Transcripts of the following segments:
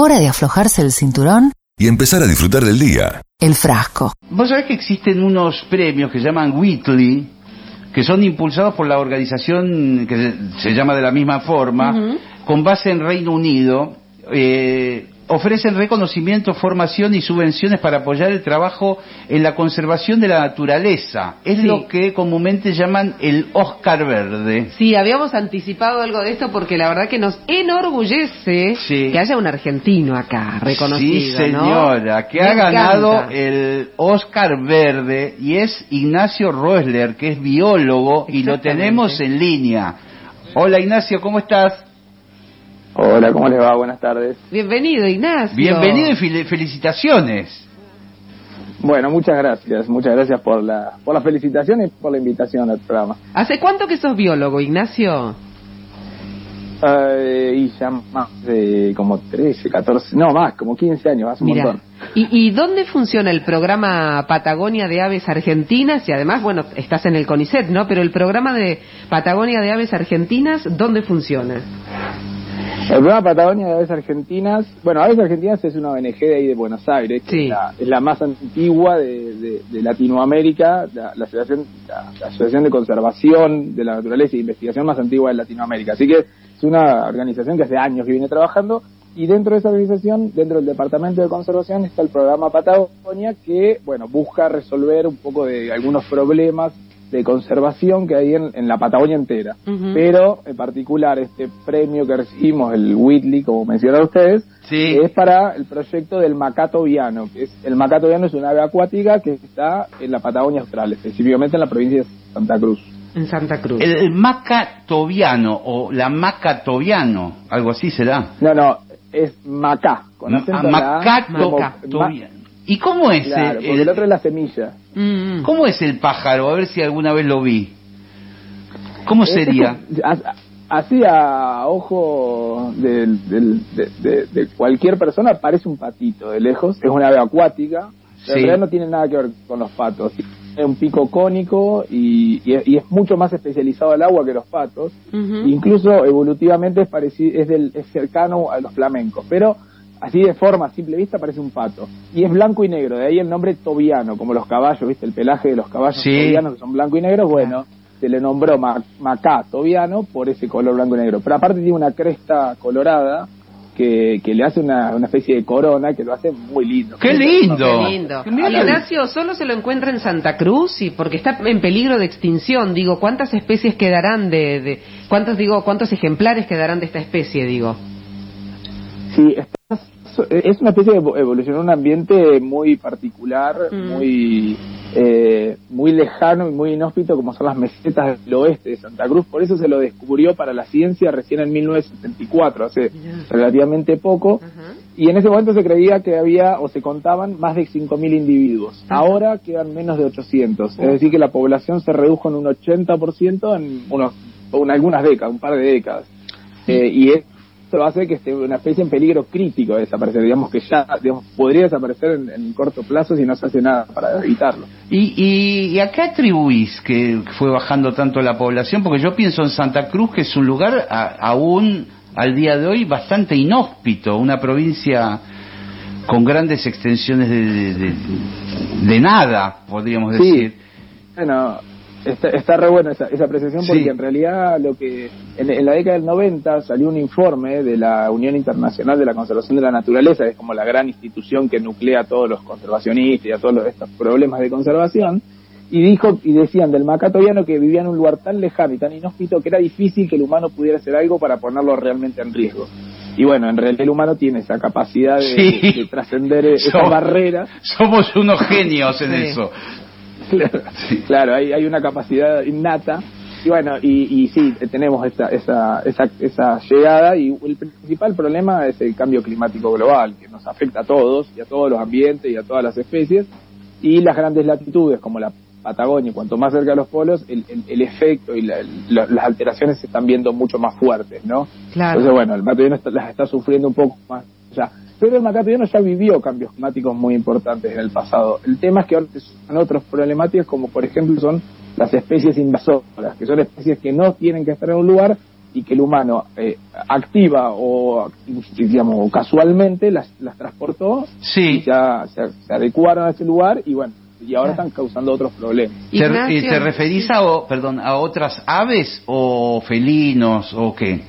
Hora de aflojarse el cinturón. y empezar a disfrutar del día. El frasco. Vos sabés que existen unos premios que se llaman Whitley, que son impulsados por la organización que se, llama de la misma forma, con base en Reino Unido. eh, ofrecen reconocimiento, formación y subvenciones para apoyar el trabajo en la conservación de la naturaleza. Es Sí. lo que comúnmente llaman el Oscar Verde. Sí, habíamos anticipado algo de esto porque la verdad que nos enorgullece Sí. que haya un argentino acá reconocido, Sí, ¿no? señora, que Me ha ganado encanta. el Oscar Verde y es Ignacio Roesler, que es biólogo y lo tenemos en línea. Hola Ignacio, ¿cómo estás? Hola, ¿cómo les va? Buenas tardes. Bienvenido, Ignacio. Bienvenido y fel- felicitaciones. Bueno, muchas gracias. Muchas gracias por la, por la felicitación y por la invitación al programa. ¿Hace cuánto que sos biólogo, Ignacio? Eh, y ya más de como 13, 14, no más, como 15 años, hace un montón. ¿Y, ¿Y dónde funciona el programa Patagonia de Aves Argentinas? Y además, bueno, estás en el CONICET, ¿no? Pero el programa de Patagonia de Aves Argentinas, ¿dónde funciona? El programa Patagonia de Aves Argentinas, bueno, Aves Argentinas es una ONG de ahí de Buenos Aires, que Sí. es, la, es la más antigua de, de- de Latinoamérica, la, la asociación, la- la asociación de conservación de la naturaleza e investigación más antigua de Latinoamérica. Así que es una organización que hace años que viene trabajando y dentro de esa organización, dentro del Departamento de Conservación, está el programa Patagonia que, bueno, busca resolver un poco de algunos problemas de conservación que hay en, en la Patagonia entera. Pero, en particular, este premio que recibimos, el Whitley, como mencionaron ustedes, Sí. es para el proyecto del macato viano, que es el macato viano es una ave acuática que está en la Patagonia Austral, específicamente en la provincia de Santa Cruz. En Santa Cruz. El, el macatoviano o la macatoviano, algo así será. No, no, es macá, con Ma- acento en ¿Y cómo es Claro, el, porque el otro es la semilla. Mm, mm. cómo es el pájaro? A ver si alguna vez lo vi. ¿Cómo Es- sería? es- a- Así a ojo del- del- de, de- de cualquier persona parece un patito de lejos, es una ave acuática, pero Sí. en realidad no tiene nada que ver con los patos. Tiene un pico cónico y, y es- y es mucho más especializado al agua que los patos. Incluso evolutivamente es, parecido, es, del, es cercano a los flamencos, pero así de forma, a simple vista, parece un pato. Y es blanco y negro, de ahí el nombre tobiano, como los caballos, ¿viste? El pelaje de los caballos Sí. tobianos que son blanco y negro, bueno, se le nombró ma- macá tobiano por ese color blanco y negro. Pero aparte tiene una cresta colorada que, que le hace una, una especie de corona que lo hace muy lindo. ¡Qué lindo! Qué lindo. Mira Ignacio, ¿solo se lo encuentra en Santa Cruz? Y porque está en peligro de extinción. Digo, ¿cuántas especies quedarán de, de cuántos digo, cuántos ejemplares quedarán de esta especie? Digo. Sí, está- es una especie de evo- evolución en un ambiente muy particular, Mm. muy eh, muy lejano y muy inhóspito como son las mesetas del oeste de Santa Cruz. Por eso se lo descubrió para la ciencia recién en 1974, hace relativamente poco. Y en ese momento se creía que había o se contaban más de 5.000 individuos. Ahora quedan menos de 800. Es decir, que la población se redujo en un 80% en unos, en algunas décadas, un par de décadas. Eh, y esto hace que esté una especie en peligro crítico de desaparecer. Digamos que ya digamos, podría desaparecer en, en corto plazo si no se hace nada para evitarlo. ¿Y, y, y a qué atribuís que fue bajando tanto la población? Porque yo pienso en Santa Cruz, que es un lugar a- aún al día de hoy bastante inhóspito, una provincia con grandes extensiones de, de, de- de nada, podríamos Sí. decir. Bueno, está, está re buena esa, esa apreciación porque Sí. en realidad lo que en, en la década del 90 salió un informe de la Unión Internacional de la Conservación de la Naturaleza, que es como la gran institución que nuclea a todos los conservacionistas y a todos los- estos problemas de conservación, y dijo y decían del macatoviano que vivía en un lugar tan lejano y tan inhóspito que era difícil que el humano pudiera hacer algo para ponerlo realmente en riesgo. Y bueno, en realidad el humano tiene esa capacidad de, Sí. de- de trascender esa Somos- barrera Somos unos genios en Sí. eso. Claro, claro hay, hay una capacidad innata. Y bueno, y, y sí, tenemos esa, esa, esa, esa llegada y el principal problema es el cambio climático global, que nos afecta a todos y a todos los ambientes y a todas las especies. Y las grandes latitudes, como la Patagonia, cuanto más cerca de los polos, el, el, el efecto y la- el- las alteraciones se están viendo mucho más fuertes, ¿no? Claro. Entonces, bueno, el está- las está sufriendo un poco más ya. Pero el ya vivió cambios climáticos muy importantes en el pasado. El tema es que ahora son otros problemáticas, como por ejemplo son las especies invasoras, que son especies que no tienen que estar en un lugar, y que el humano eh, activa o digamos casualmente las, las transportó Sí. y ya se, se adecuaron a ese lugar y bueno y ahora están causando otros problemas ¿Te, Ignacio- eh, ¿Te referís a, o- perdón, a otras aves o felinos o qué?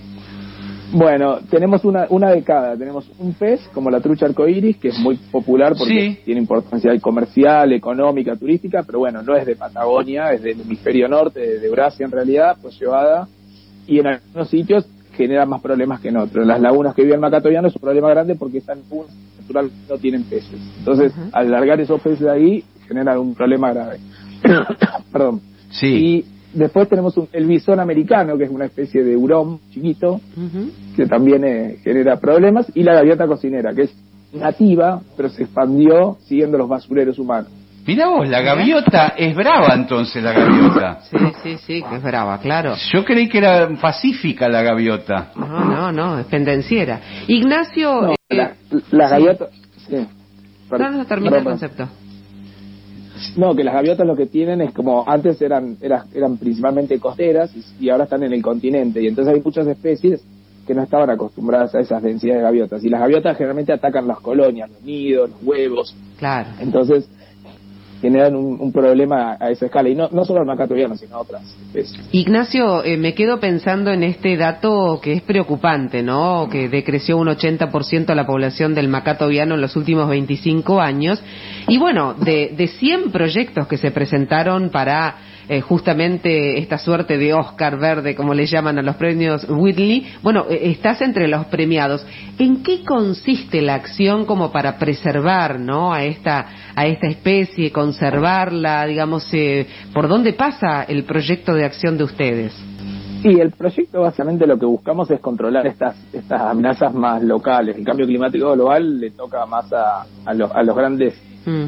Bueno, tenemos una, una de cada. Tenemos un pez, como la trucha arcoíris, que es muy popular porque Sí. tiene importancia comercial, económica, turística, pero bueno, no es de Patagonia, es del hemisferio norte, de, Eurasia en realidad, pues llevada. Y en algunos sitios genera más problemas que en otros. Las lagunas que vive el macatoviano es un problema grande porque esas lagunas naturales no tienen peces. Entonces, al largar esos peces de ahí, genera un problema grave. Perdón. Sí. Y después tenemos un- el bisón americano, que es una especie de hurón chiquito, que también eh, genera problemas, y la gaviota cocinera, que es nativa, pero se expandió siguiendo los basureros humanos. Mirá vos, la gaviota es brava entonces la gaviota. Sí, sí, sí, que es brava, claro. Yo creí que era pacífica la gaviota. No, no, no, es pendenciera. Ignacio, No, eh, la, la sí. gaviota... Sí. no, no, termina el concepto. No, que las gaviotas lo que tienen es como antes eran eran, eran principalmente costeras y, y ahora están en el continente. Y entonces hay muchas especies que no estaban acostumbradas a esas densidades de gaviotas. Y las gaviotas generalmente atacan las colonias, los nidos, los huevos, Claro. entonces generan un, un problema a esa escala y no, solo el macatoviano sino otras. Ignacio, eh, me quedo pensando en este dato que es preocupante, ¿no? Que decreció un 80% la población del macatoviano en los últimos 25 años. Y bueno, de, de 100 proyectos que se presentaron para eh, justamente esta suerte de Oscar verde, como le llaman a los premios Whitley, bueno, eh, estás entre los premiados. ¿En qué consiste la acción como para preservar, ¿no? A esta, a esta especie, conservarla, digamos, eh, ¿por dónde pasa el proyecto de acción de ustedes? Sí, el proyecto básicamente lo que buscamos es controlar estas estas amenazas más locales. El cambio climático global le toca más a, a, los, a los grandes Mm,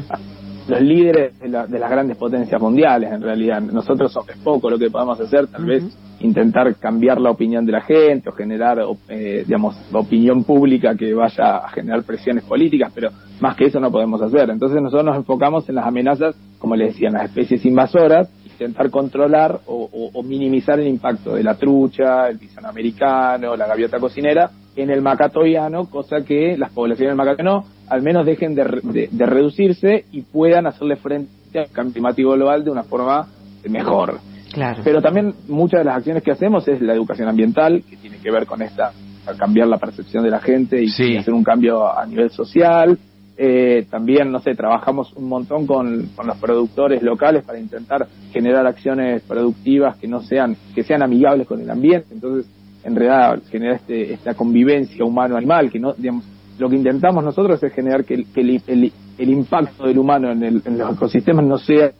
los líderes de, la- de las grandes potencias mundiales, en realidad. Nosotros somos poco lo que podemos hacer, tal vez intentar cambiar la opinión de la gente o generar, eh, digamos, opinión pública que vaya a generar presiones políticas, pero más que eso no podemos hacer. Entonces nosotros nos enfocamos en las amenazas, como les decía, en las especies invasoras, intentar controlar o, o- o minimizar el impacto de la trucha, el bisón americano, la gaviota cocinera en el macatoiano, cosa que las poblaciones del macatoiano al menos dejen de, de- de reducirse y puedan hacerle frente al cambio climático global de una forma mejor. claro. Pero también muchas de las acciones que hacemos es la educación ambiental, que tiene que ver con esta, cambiar la percepción de la gente y, Sí. y hacer un cambio a nivel social. Eh, también, no sé, trabajamos un montón con, con los productores locales para intentar generar acciones productivas que no sean, que sean amigables con el ambiente. Entonces, en realidad, generar este, esta convivencia humano-animal, que no, digamos, lo que intentamos nosotros es generar que el, impacto del humano en, el- en los ecosistemas no sea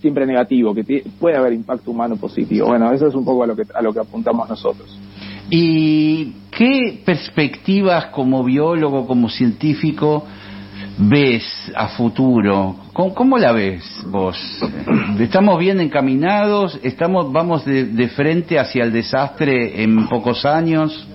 siempre negativo, que ti- puede haber impacto humano positivo. Bueno, eso es un poco a lo que, a lo que apuntamos nosotros. ¿Y qué perspectivas como biólogo, como científico, ves a futuro? ¿Cómo, cómo la ves vos? ¿Estamos bien encaminados? ¿Estamos, ¿Vamos de, de frente hacia el desastre en pocos años?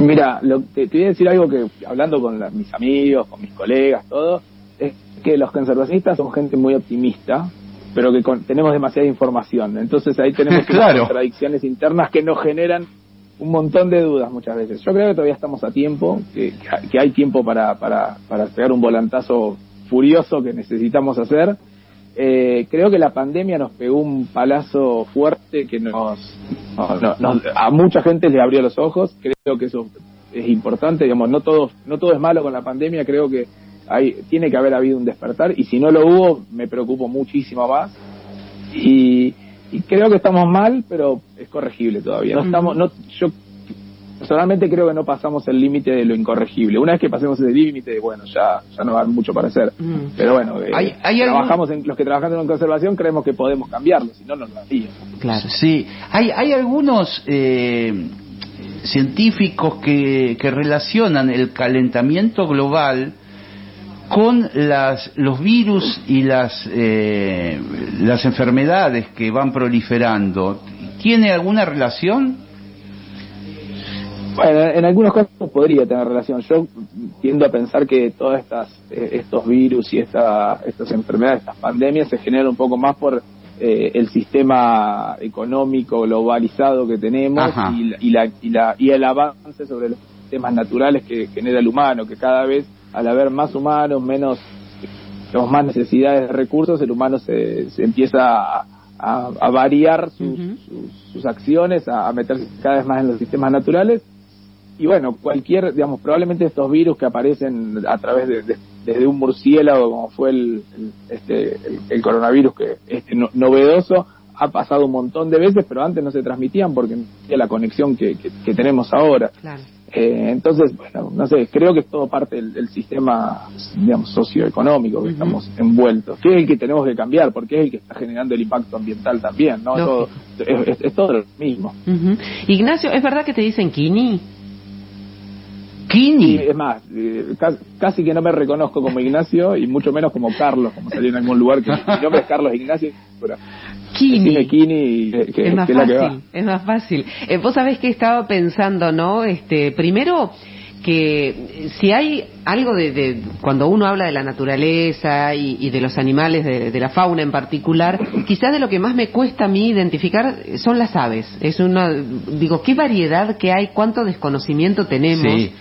Mira, lo, te, te voy a decir algo que hablando con la- mis amigos, con mis colegas, todo, es que los conservacionistas son gente muy optimista, pero que con- tenemos demasiada información. Entonces ahí tenemos Claro. contradicciones internas que nos generan un montón de dudas muchas veces. Yo creo que todavía estamos a tiempo, que, que hay tiempo para, para, para pegar un volantazo furioso que necesitamos hacer. Eh, creo que la pandemia nos pegó un palazo fuerte que nos, no, no, nos- a mucha gente le abrió los ojos. Creo que eso es importante, digamos, no todo, no todo es malo con la pandemia. Creo que hay, tiene que haber habido un despertar y si no lo hubo, me preocupo muchísimo más. Y, y creo que estamos mal, pero es corregible todavía. No estamos, no, yo personalmente creo que no pasamos el límite de lo incorregible. Una vez que pasemos ese límite, bueno, ya, ya no va mucho para hacer. Mm. Pero bueno, eh, ¿Hay- hay algún- trabajamos en, los que trabajamos en conservación creemos que podemos cambiarlo, si no, no lo haríamos. Claro. Sí, hay, hay algunos eh, científicos que, que relacionan el calentamiento global con las, los virus y las, eh, las enfermedades que van proliferando. ¿Tiene alguna relación? Bueno, en algunos casos podría tener relación. Yo tiendo a pensar que todas estas eh, estos virus y esta, estas enfermedades, estas pandemias se generan un poco más por eh, el sistema económico globalizado que tenemos y, la- y, la, y, la- y el avance sobre los sistemas naturales que genera el humano, que cada vez al haber más humanos, menos tenemos más necesidades de recursos, el humano se, se empieza a, a- a variar sus, sus, sus acciones, a, a meterse cada vez más en los sistemas naturales. Y bueno, cualquier, digamos, probablemente estos virus que aparecen a través de, de- desde un murciélago, como fue el, el- este, el, el coronavirus, que este no- novedoso, ha pasado un montón de veces, pero antes no se transmitían porque no había la conexión que, que- que tenemos ahora. Claro. Eh, entonces, bueno, no sé, creo que es todo parte del, del sistema, digamos, socioeconómico que estamos envueltos, que es el que tenemos que cambiar, porque es el que está generando el impacto ambiental también, ¿no? Todo, es, es- todo lo mismo. Ujú. Ignacio, ¿es verdad que te dicen Kini? Y Kini. es más, eh, ca- casi que no me reconozco como Ignacio y mucho menos como Carlos, como salió en algún lugar, que mi nombre es Carlos Ignacio, pero Kini. Kini, que, que- es más que la que va. fácil, es más fácil. Eh, vos sabés que estaba pensando, ¿no? Este, primero que eh, si hay algo de, de- cuando uno habla de la naturaleza y, y de los animales, de, de la fauna en particular, quizás de lo que más me cuesta a mí identificar eh, son las aves. Es una, digo, qué variedad que hay, cuánto desconocimiento tenemos. Sí.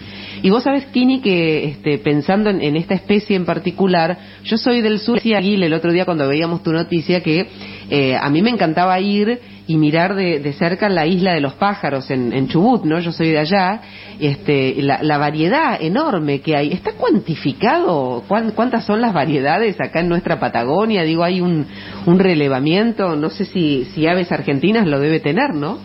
Y vos sabés, Kini, que este, pensando en, esta especie en particular, yo soy del sur, decía Aguil el otro día cuando veíamos tu noticia que eh, a mí me encantaba ir y mirar de, de cerca la isla de los pájaros en, en Chubut, ¿no? Yo soy de allá, este, la, la variedad enorme que hay. ¿Está cuantificado cuán- cuántas son las variedades acá en nuestra Patagonia? Digo, hay un, un relevamiento, no sé si, si Aves Argentinas lo debe tener, ¿no?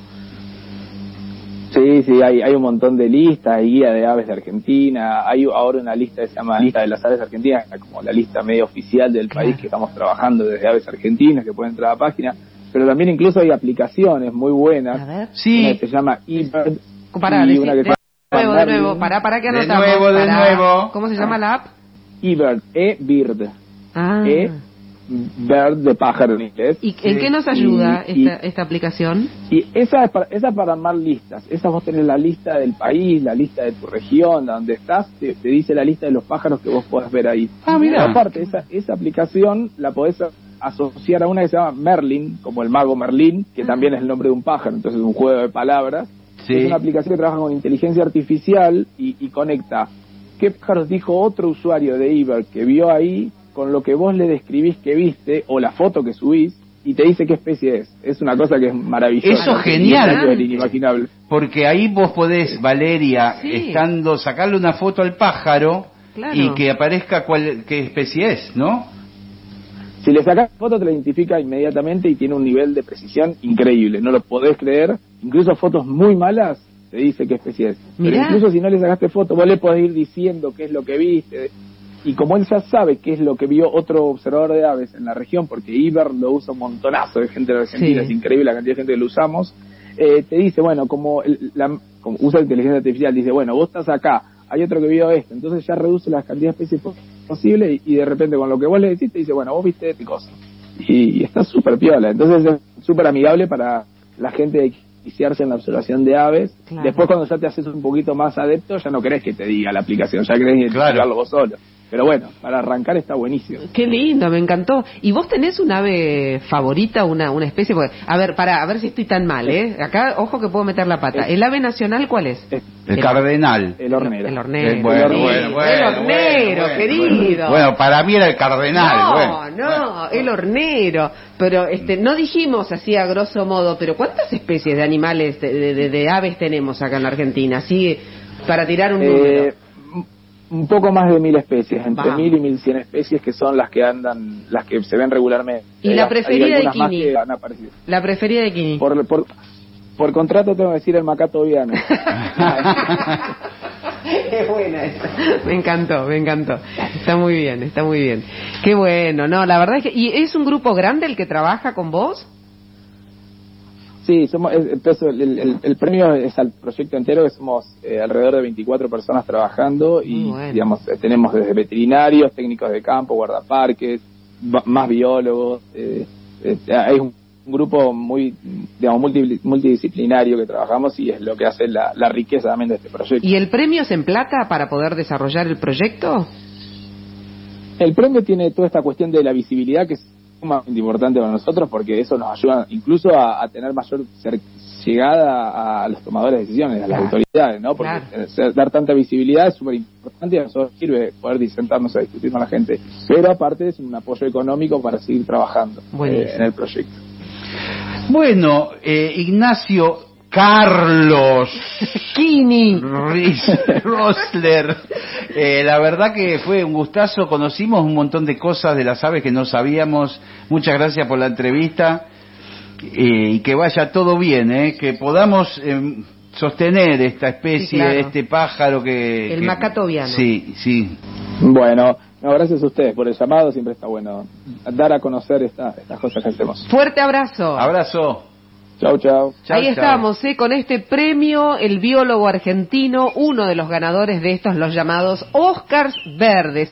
Sí, sí, hay, hay un montón de listas, hay guía de aves de Argentina, hay ahora una lista que se llama Lista de las Aves Argentinas, como la lista medio oficial del Claro. país que estamos trabajando desde Aves Argentinas, que pueden entrar a la página, pero también incluso hay aplicaciones muy buenas, A ver. Sí. una que se llama eBird Pará, y una que de se llama nuevo, de nuevo, pará, pará que De anotamos. nuevo, de pará. nuevo. ¿Cómo se llama la app? eBird, E-Bird, Ah. E Bird de pájaro en inglés. ¿Y en qué nos ayuda Y- y- esta, esta aplicación? Y esa es, para, esa es para armar listas. Esa vos tenés la lista del país, la lista de tu región, donde estás, te, te dice la lista de los pájaros que vos podés ver ahí. Ah. Pero aparte, esa, esa aplicación la podés asociar a una que se llama Merlin, como el mago Merlin, que también es el nombre de un pájaro, entonces es un juego de palabras. Sí. Es una aplicación que trabaja con inteligencia artificial y, y conecta qué pájaros dijo otro usuario de Iber que vio ahí con lo que vos le describís que viste o la foto que subís y te dice qué especie es. Es una cosa que es maravillosa. Eso es genial. Inimaginable. Porque ahí vos podés, Valeria, Sí. estando, sacarle una foto al pájaro Claro. y que aparezca cuál, qué especie es, ¿no? Si le sacás foto te la identifica inmediatamente y tiene un nivel de precisión increíble. No lo podés creer. Incluso fotos muy malas te dice qué especie es. Pero incluso si no le sacaste foto, vos le podés ir diciendo qué es lo que viste. Y como él ya sabe qué es lo que vio otro observador de aves en la región, porque Iber lo usa un montonazo de gente de Argentina, Sí. es increíble la cantidad de gente que lo usamos, eh, te dice, bueno, como, el- la, como usa inteligencia artificial, dice, bueno, vos estás acá, hay otro que vio esto, entonces ya reduce la cantidad de especies po- posible y, y de repente con lo que vos le decís te dice, bueno, vos viste este cosa. Y, y está súper piola, entonces es súper amigable para la gente de iniciarse en la observación de aves. Claro. Después cuando ya te haces un poquito más adepto, ya no querés que te diga la aplicación, ya querés Claro. vos solo. Pero bueno, para arrancar está buenísimo. Qué lindo, me encantó. ¿Y vos tenés un ave favorita, una, una especie? Porque, a ver, para, a ver si estoy tan mal, ¿eh? Acá, ojo que puedo meter la pata. ¿El ave nacional cuál es? El cardenal. el hornero. El hornero. Eh, bueno, sí. bueno, bueno, el hornero, bueno, querido. Bueno, para mí era el cardenal. no, bueno. no, el hornero. Pero este, no dijimos así a grosso modo, pero ¿cuántas especies de animales, de, de- de- de aves tenemos acá en la Argentina? Así, para tirar un número. Eh, un- un poco más de mil especies, entre mil y mil cien especies que son las que andan, las que se ven regularmente. ¿Y la preferida de Kini? La preferida de Kini. Por, por, por contrato tengo que decir el macato viano. Qué buena esa. Me encantó, me encantó. Está muy bien, está muy bien. Qué bueno, no, la verdad es que... ¿Y es un grupo grande el que trabaja con vos? Sí, somos, el, el premio es al proyecto entero, que somos eh, alrededor de 24 personas trabajando y bueno. digamos eh, tenemos desde veterinarios, técnicos de campo, guardaparques, más biólogos. eh, eh, hay un, un grupo muy digamos multi- multidisciplinario que trabajamos y es lo que hace la, la riqueza también de este proyecto. ¿Y el premio es en plata para poder desarrollar el proyecto? El premio tiene toda esta cuestión de la visibilidad que es sumamente importante para nosotros porque eso nos ayuda incluso a, a tener mayor llegada a los tomadores de decisiones, a las Claro. autoridades, ¿no? Porque Claro. eh, ser- dar tanta visibilidad es súper importante y a nosotros sirve poder sentarnos a discutir con la gente. Pero aparte es un apoyo económico para seguir trabajando eh, en el proyecto. Bueno, eh, Ignacio Carlos Kini. Riz- Rosler, eh, la verdad que fue un gustazo, conocimos un montón de cosas de las aves que no sabíamos, muchas gracias por la entrevista eh, y que vaya todo bien, eh, que podamos eh, sostener esta especie, Sí, claro. este pájaro que... El que- macato viano. Sí, sí. Bueno, no, gracias a ustedes por el llamado, siempre está bueno dar a conocer esta- estas cosas que hacemos. Fuerte abrazo. Abrazo. Chau, chau. Chau, Ahí chau. estamos, ¿eh? con este premio, el biólogo argentino, uno de los ganadores de estos, los llamados Oscars Verdes.